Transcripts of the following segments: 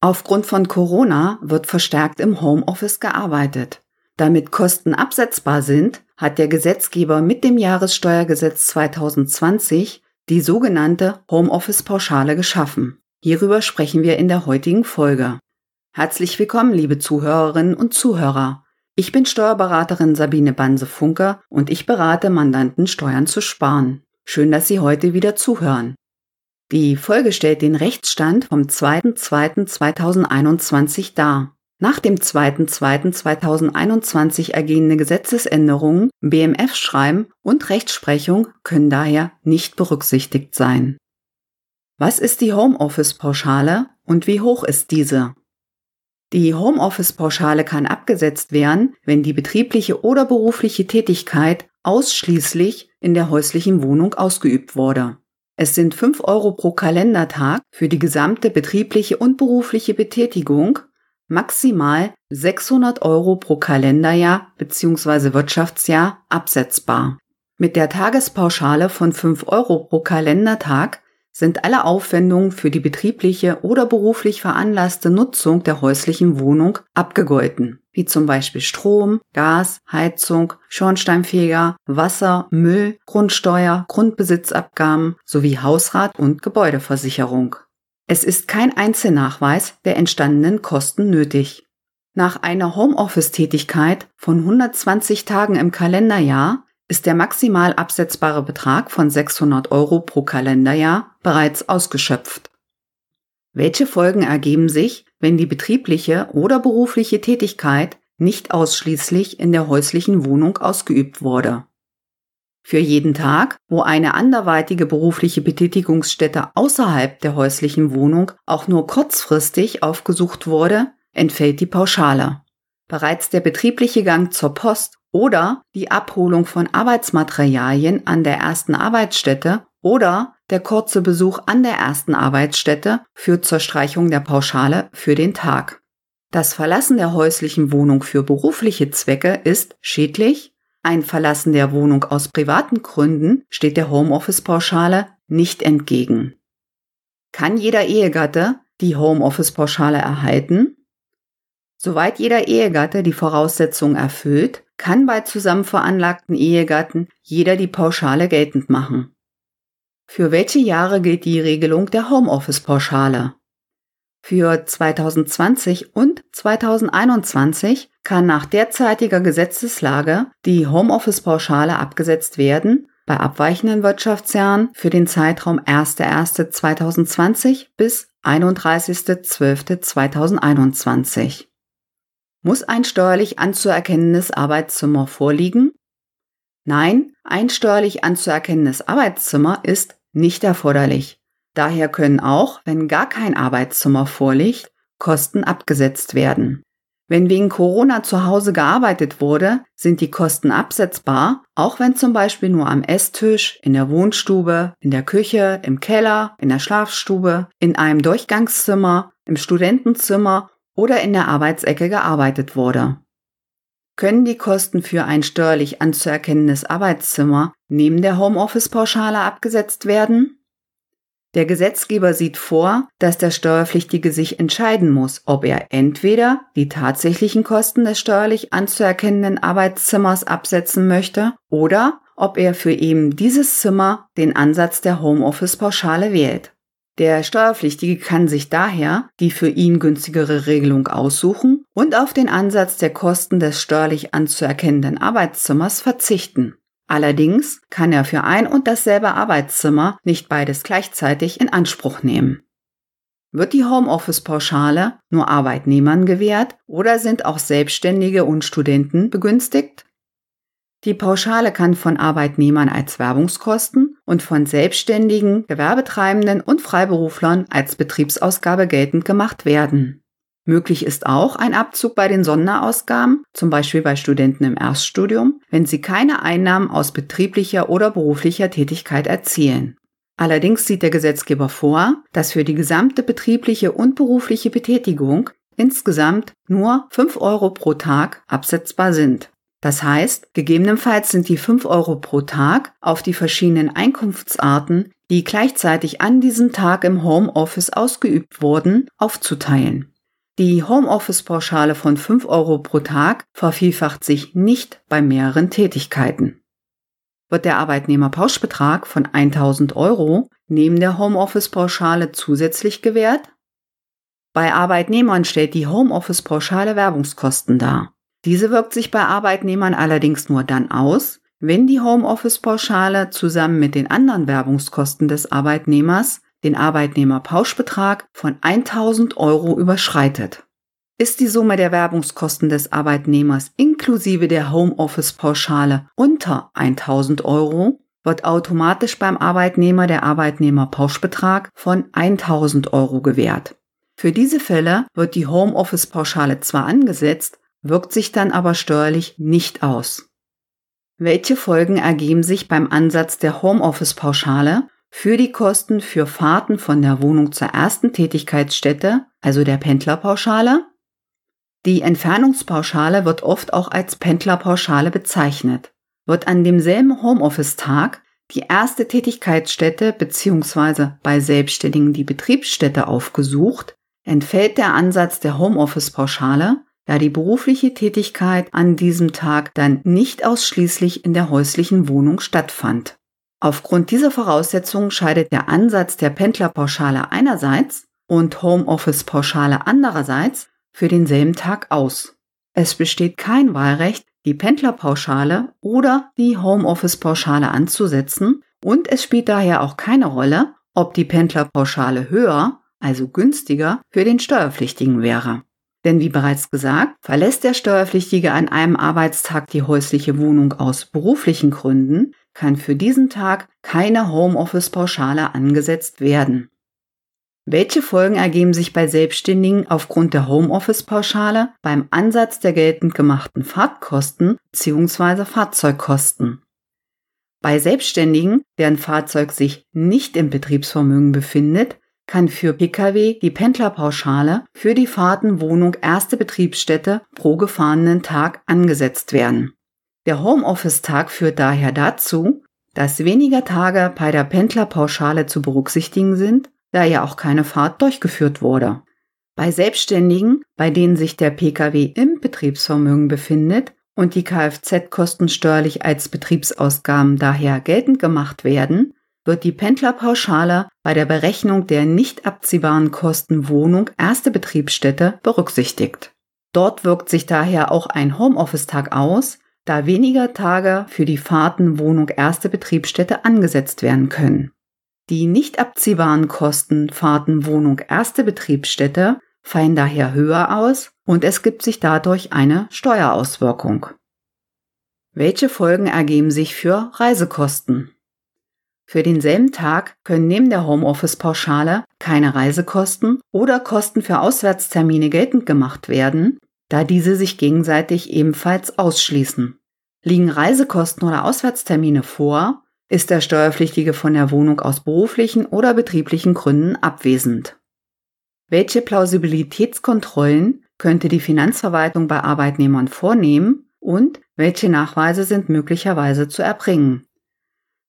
Aufgrund von Corona wird verstärkt im Homeoffice gearbeitet. Damit Kosten absetzbar sind, hat der Gesetzgeber mit dem Jahressteuergesetz 2020 die sogenannte Homeoffice-Pauschale geschaffen. Hierüber sprechen wir in der heutigen Folge. Herzlich willkommen, liebe Zuhörerinnen und Zuhörer. Ich bin Steuerberaterin Sabine Banse-Funke und ich berate Mandanten, Steuern zu sparen. Schön, dass Sie heute wieder zuhören. Die Folge stellt den Rechtsstand vom 2.2.2021 dar. Nach dem 2.2.2021 ergehende Gesetzesänderungen, BMF-Schreiben und Rechtsprechung können daher nicht berücksichtigt sein. Was ist die Homeoffice-Pauschale und wie hoch ist diese? Die Homeoffice-Pauschale kann abgesetzt werden, wenn die betriebliche oder berufliche Tätigkeit ausschließlich in der häuslichen Wohnung ausgeübt wurde. Es sind 5 Euro pro Kalendertag für die gesamte betriebliche und berufliche Betätigung, maximal 600 Euro pro Kalenderjahr bzw. Wirtschaftsjahr absetzbar. Mit der Tagespauschale von 5 Euro pro Kalendertag sind alle Aufwendungen für die betriebliche oder beruflich veranlasste Nutzung der häuslichen Wohnung abgegolten, wie zum Beispiel Strom, Gas, Heizung, Schornsteinfeger, Wasser, Müll, Grundsteuer, Grundbesitzabgaben sowie Hausrat und Gebäudeversicherung. Es ist kein Einzelnachweis der entstandenen Kosten nötig. Nach einer Homeoffice-Tätigkeit von 120 Tagen im Kalenderjahr ist der maximal absetzbare Betrag von 600 Euro pro Kalenderjahr bereits ausgeschöpft. Welche Folgen ergeben sich, wenn die betriebliche oder berufliche Tätigkeit nicht ausschließlich in der häuslichen Wohnung ausgeübt wurde? Für jeden Tag, wo eine anderweitige berufliche Betätigungsstätte außerhalb der häuslichen Wohnung auch nur kurzfristig aufgesucht wurde, entfällt die Pauschale. Bereits der betriebliche Gang zur Post oder die Abholung von Arbeitsmaterialien an der ersten Arbeitsstätte oder der kurze Besuch an der ersten Arbeitsstätte führt zur Streichung der Pauschale für den Tag. Das Verlassen der häuslichen Wohnung für berufliche Zwecke ist schädlich. Ein Verlassen der Wohnung aus privaten Gründen steht der Homeoffice-Pauschale nicht entgegen. Kann jeder Ehegatte die Homeoffice-Pauschale erhalten? Soweit jeder Ehegatte die Voraussetzungen erfüllt, kann bei zusammen veranlagten Ehegatten jeder die Pauschale geltend machen. Für welche Jahre gilt die Regelung der Homeoffice-Pauschale? Für 2020 und 2021 kann nach derzeitiger Gesetzeslage die Homeoffice-Pauschale abgesetzt werden, bei abweichenden Wirtschaftsjahren für den Zeitraum 1.1.2020 bis 31.12.2021. Muss ein steuerlich anzuerkennendes Arbeitszimmer vorliegen? Nein, ein steuerlich anzuerkennendes Arbeitszimmer ist nicht erforderlich. Daher können auch, wenn gar kein Arbeitszimmer vorliegt, Kosten abgesetzt werden. Wenn wegen Corona zu Hause gearbeitet wurde, sind die Kosten absetzbar, auch wenn zum Beispiel nur am Esstisch, in der Wohnstube, in der Küche, im Keller, in der Schlafstube, in einem Durchgangszimmer, im Studentenzimmer oder in der Arbeitsecke gearbeitet wurde. Können die Kosten für ein steuerlich anzuerkennendes Arbeitszimmer neben der Homeoffice-Pauschale abgesetzt werden? Der Gesetzgeber sieht vor, dass der Steuerpflichtige sich entscheiden muss, ob er entweder die tatsächlichen Kosten des steuerlich anzuerkennenden Arbeitszimmers absetzen möchte oder ob er für eben dieses Zimmer den Ansatz der Homeoffice-Pauschale wählt. Der Steuerpflichtige kann sich daher die für ihn günstigere Regelung aussuchen und auf den Ansatz der Kosten des steuerlich anzuerkennenden Arbeitszimmers verzichten. Allerdings kann er für ein und dasselbe Arbeitszimmer nicht beides gleichzeitig in Anspruch nehmen. Wird die Homeoffice-Pauschale nur Arbeitnehmern gewährt oder sind auch Selbstständige und Studenten begünstigt? Die Pauschale kann von Arbeitnehmern als Werbungskosten und von Selbstständigen, Gewerbetreibenden und Freiberuflern als Betriebsausgabe geltend gemacht werden. Möglich ist auch ein Abzug bei den Sonderausgaben, zum Beispiel bei Studenten im Erststudium, wenn sie keine Einnahmen aus betrieblicher oder beruflicher Tätigkeit erzielen. Allerdings sieht der Gesetzgeber vor, dass für die gesamte betriebliche und berufliche Betätigung insgesamt nur 5 Euro pro Tag absetzbar sind. Das heißt, gegebenenfalls sind die 5 Euro pro Tag auf die verschiedenen Einkunftsarten die gleichzeitig an diesem Tag im Homeoffice ausgeübt wurden, aufzuteilen. Die Homeoffice-Pauschale von 5 Euro pro Tag vervielfacht sich nicht bei mehreren Tätigkeiten. Wird der Arbeitnehmerpauschbetrag von 1000 Euro neben der Homeoffice-Pauschale zusätzlich gewährt? Bei Arbeitnehmern stellt die Homeoffice-Pauschale Werbungskosten dar. Diese wirkt sich bei Arbeitnehmern allerdings nur dann aus, wenn die Homeoffice-Pauschale zusammen mit den anderen Werbungskosten des Arbeitnehmers den Arbeitnehmerpauschbetrag von 1000 Euro überschreitet. Ist die Summe der Werbungskosten des Arbeitnehmers inklusive der Homeoffice-Pauschale unter 1000 Euro, wird automatisch beim Arbeitnehmer der Arbeitnehmerpauschbetrag von 1000 Euro gewährt. Für diese Fälle wird die Homeoffice-Pauschale zwar angesetzt, wirkt sich dann aber steuerlich nicht aus. Welche Folgen ergeben sich beim Ansatz der Homeoffice-Pauschale für die Kosten für Fahrten von der Wohnung zur ersten Tätigkeitsstätte, also der Pendlerpauschale? Die Entfernungspauschale wird oft auch als Pendlerpauschale bezeichnet. Wird an demselben Homeoffice-Tag die erste Tätigkeitsstätte bzw. bei Selbstständigen die Betriebsstätte aufgesucht, entfällt der Ansatz der Homeoffice-Pauschale, da die berufliche Tätigkeit an diesem Tag dann nicht ausschließlich in der häuslichen Wohnung stattfand. Aufgrund dieser Voraussetzungen scheidet der Ansatz der Pendlerpauschale einerseits und Homeoffice-Pauschale andererseits für denselben Tag aus. Es besteht kein Wahlrecht, die Pendlerpauschale oder die Homeoffice-Pauschale anzusetzen und es spielt daher auch keine Rolle, ob die Pendlerpauschale höher, also günstiger, für den Steuerpflichtigen wäre. Denn wie bereits gesagt, verlässt der Steuerpflichtige an einem Arbeitstag die häusliche Wohnung aus beruflichen Gründen, kann für diesen Tag keine Homeoffice-Pauschale angesetzt werden. Welche Folgen ergeben sich bei Selbstständigen aufgrund der Homeoffice-Pauschale beim Ansatz der geltend gemachten Fahrtkosten bzw. Fahrzeugkosten? Bei Selbstständigen, deren Fahrzeug sich nicht im Betriebsvermögen befindet, kann für Pkw die Pendlerpauschale für die Fahrten Wohnung erste Betriebsstätte pro gefahrenen Tag angesetzt werden. Der Homeoffice-Tag führt daher dazu, dass weniger Tage bei der Pendlerpauschale zu berücksichtigen sind da ja auch keine Fahrt durchgeführt wurde. Bei Selbstständigen, bei denen sich der Pkw im Betriebsvermögen befindet und die Kfz-Kosten steuerlich als Betriebsausgaben daher geltend gemacht werden, wird die Pendlerpauschale bei der Berechnung der nicht abziehbaren Kosten Wohnung erste Betriebsstätte berücksichtigt. Dort wirkt sich daher auch ein Homeoffice-Tag aus, da weniger Tage für die Fahrten Wohnung erste Betriebsstätte angesetzt werden können. Die nicht abziehbaren Kosten Fahrten, Wohnung, erste Betriebsstätte fallen daher höher aus und es gibt sich dadurch eine Steuerauswirkung. Welche Folgen ergeben sich für Reisekosten? Für denselben Tag können neben der Homeoffice-Pauschale keine Reisekosten oder Kosten für Auswärtstermine geltend gemacht werden, da diese sich gegenseitig ebenfalls ausschließen. Liegen Reisekosten oder Auswärtstermine vor, ist der Steuerpflichtige von der Wohnung aus beruflichen oder betrieblichen Gründen abwesend. Welche Plausibilitätskontrollen könnte die Finanzverwaltung bei Arbeitnehmern vornehmen und welche Nachweise sind möglicherweise zu erbringen?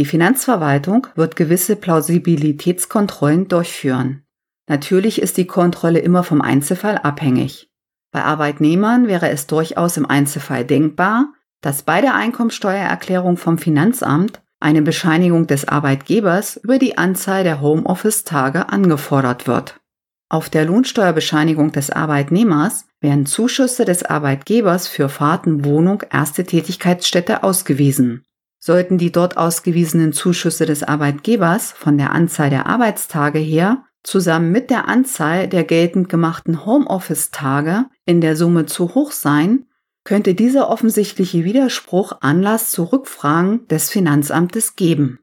Die Finanzverwaltung wird gewisse Plausibilitätskontrollen durchführen. Natürlich ist die Kontrolle immer vom Einzelfall abhängig. Bei Arbeitnehmern wäre es durchaus im Einzelfall denkbar, dass bei der Einkommensteuererklärung vom Finanzamt eine Bescheinigung des Arbeitgebers über die Anzahl der Homeoffice-Tage angefordert wird. Auf der Lohnsteuerbescheinigung des Arbeitnehmers werden Zuschüsse des Arbeitgebers für Fahrten, Wohnung, erste Tätigkeitsstätte ausgewiesen. Sollten die dort ausgewiesenen Zuschüsse des Arbeitgebers von der Anzahl der Arbeitstage her zusammen mit der Anzahl der geltend gemachten Homeoffice-Tage in der Summe zu hoch sein, könnte dieser offensichtliche Widerspruch Anlass zu Rückfragen des Finanzamtes geben.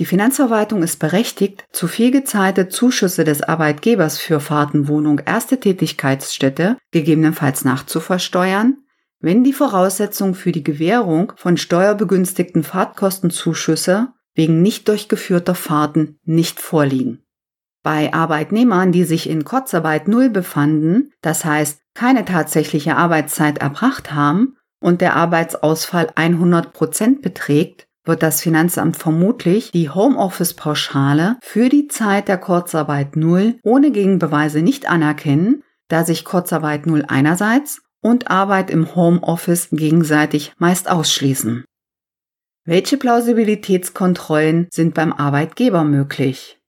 Die Finanzverwaltung ist berechtigt, zu viel gezahlte Zuschüsse des Arbeitgebers für Fahrtenwohnung erste Tätigkeitsstätte gegebenenfalls nachzuversteuern, wenn die Voraussetzungen für die Gewährung von steuerbegünstigten Fahrtkostenzuschüsse wegen nicht durchgeführter Fahrten nicht vorliegen. Bei Arbeitnehmern, die sich in Kurzarbeit Null befanden, das heißt keine tatsächliche Arbeitszeit erbracht haben und der Arbeitsausfall 100 Prozent beträgt, wird das Finanzamt vermutlich die Homeoffice-Pauschale für die Zeit der Kurzarbeit Null ohne Gegenbeweise nicht anerkennen, da sich Kurzarbeit Null einerseits und Arbeit im Homeoffice gegenseitig meist ausschließen. Welche Plausibilitätskontrollen sind beim Arbeitgeber möglich?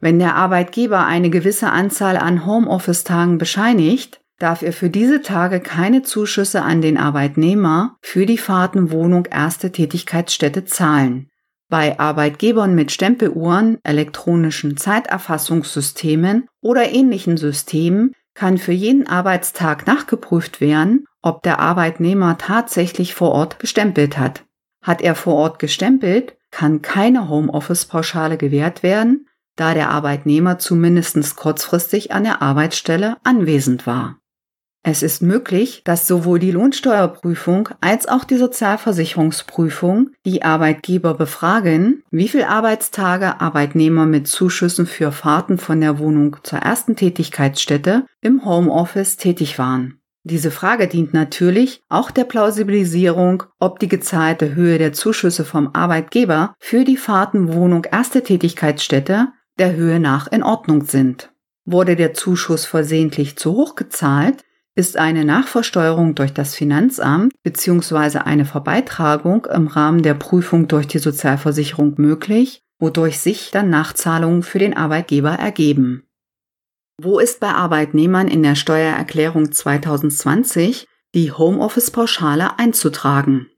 Wenn der Arbeitgeber eine gewisse Anzahl an Homeoffice-Tagen bescheinigt, darf er für diese Tage keine Zuschüsse an den Arbeitnehmer für die Fahrten Wohnung erste Tätigkeitsstätte zahlen. Bei Arbeitgebern mit Stempeluhren, elektronischen Zeiterfassungssystemen oder ähnlichen Systemen kann für jeden Arbeitstag nachgeprüft werden, ob der Arbeitnehmer tatsächlich vor Ort gestempelt hat. Hat er vor Ort gestempelt, kann keine Homeoffice-Pauschale gewährt werden, da der Arbeitnehmer zumindest kurzfristig an der Arbeitsstelle anwesend war. Es ist möglich, dass sowohl die Lohnsteuerprüfung als auch die Sozialversicherungsprüfung die Arbeitgeber befragen, wie viele Arbeitstage Arbeitnehmer mit Zuschüssen für Fahrten von der Wohnung zur ersten Tätigkeitsstätte im Homeoffice tätig waren. Diese Frage dient natürlich auch der Plausibilisierung, ob die gezahlte Höhe der Zuschüsse vom Arbeitgeber für die Fahrten Wohnung erste Tätigkeitsstätte der Höhe nach in Ordnung sind. Wurde der Zuschuss versehentlich zu hoch gezahlt, ist eine Nachversteuerung durch das Finanzamt bzw. eine Verbeitragung im Rahmen der Prüfung durch die Sozialversicherung möglich, wodurch sich dann Nachzahlungen für den Arbeitgeber ergeben. Wo ist bei Arbeitnehmern in der Steuererklärung 2020 die Homeoffice-Pauschale einzutragen?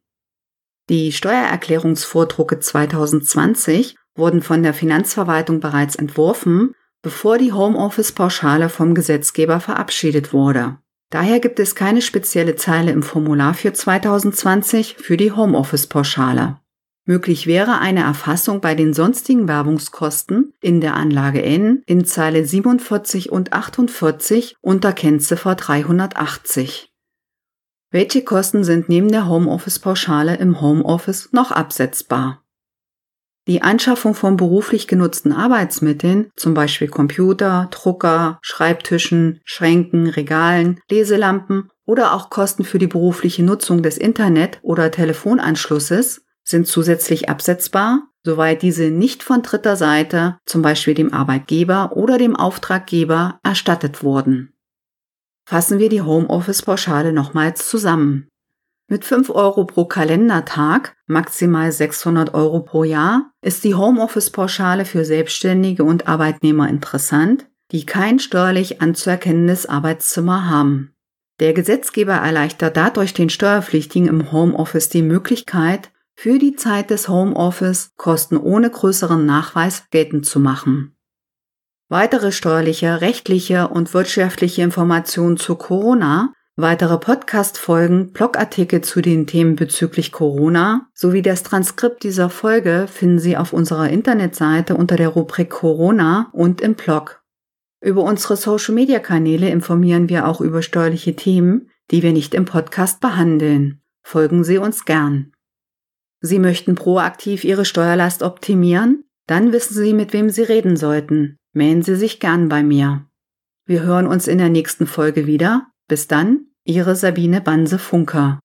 Die Steuererklärungsvordrucke 2020 wurden von der Finanzverwaltung bereits entworfen, bevor die Homeoffice-Pauschale vom Gesetzgeber verabschiedet wurde. Daher gibt es keine spezielle Zeile im Formular für 2020 für die Homeoffice-Pauschale. Möglich wäre eine Erfassung bei den sonstigen Werbungskosten in der Anlage N in Zeile 47 und 48 unter Kennziffer 380. Welche Kosten sind neben der Homeoffice-Pauschale im Homeoffice noch absetzbar? Die Anschaffung von beruflich genutzten Arbeitsmitteln, zum Beispiel Computer, Drucker, Schreibtischen, Schränken, Regalen, Leselampen oder auch Kosten für die berufliche Nutzung des Internet- oder Telefonanschlusses, sind zusätzlich absetzbar, soweit diese nicht von dritter Seite, zum Beispiel dem Arbeitgeber oder dem Auftraggeber, erstattet wurden. Fassen wir die Homeoffice-Pauschale nochmals zusammen. Mit 5 Euro pro Kalendertag, maximal 600 Euro pro Jahr, ist die Homeoffice-Pauschale für Selbstständige und Arbeitnehmer interessant, die kein steuerlich anzuerkennendes Arbeitszimmer haben. Der Gesetzgeber erleichtert dadurch den Steuerpflichtigen im Homeoffice die Möglichkeit, für die Zeit des Homeoffice Kosten ohne größeren Nachweis geltend zu machen. Weitere steuerliche, rechtliche und wirtschaftliche Informationen zu Corona Weitere Podcast-Folgen, Blogartikel zu den Themen bezüglich Corona sowie das Transkript dieser Folge finden Sie auf unserer Internetseite unter der Rubrik Corona und im Blog. Über unsere Social-Media-Kanäle informieren wir auch über steuerliche Themen, die wir nicht im Podcast behandeln. Folgen Sie uns gern. Sie möchten proaktiv Ihre Steuerlast optimieren? Dann wissen Sie, mit wem Sie reden sollten. Melden Sie sich gern bei mir. Wir hören uns in der nächsten Folge wieder. Bis dann, Ihre Sabine Banse-Funker.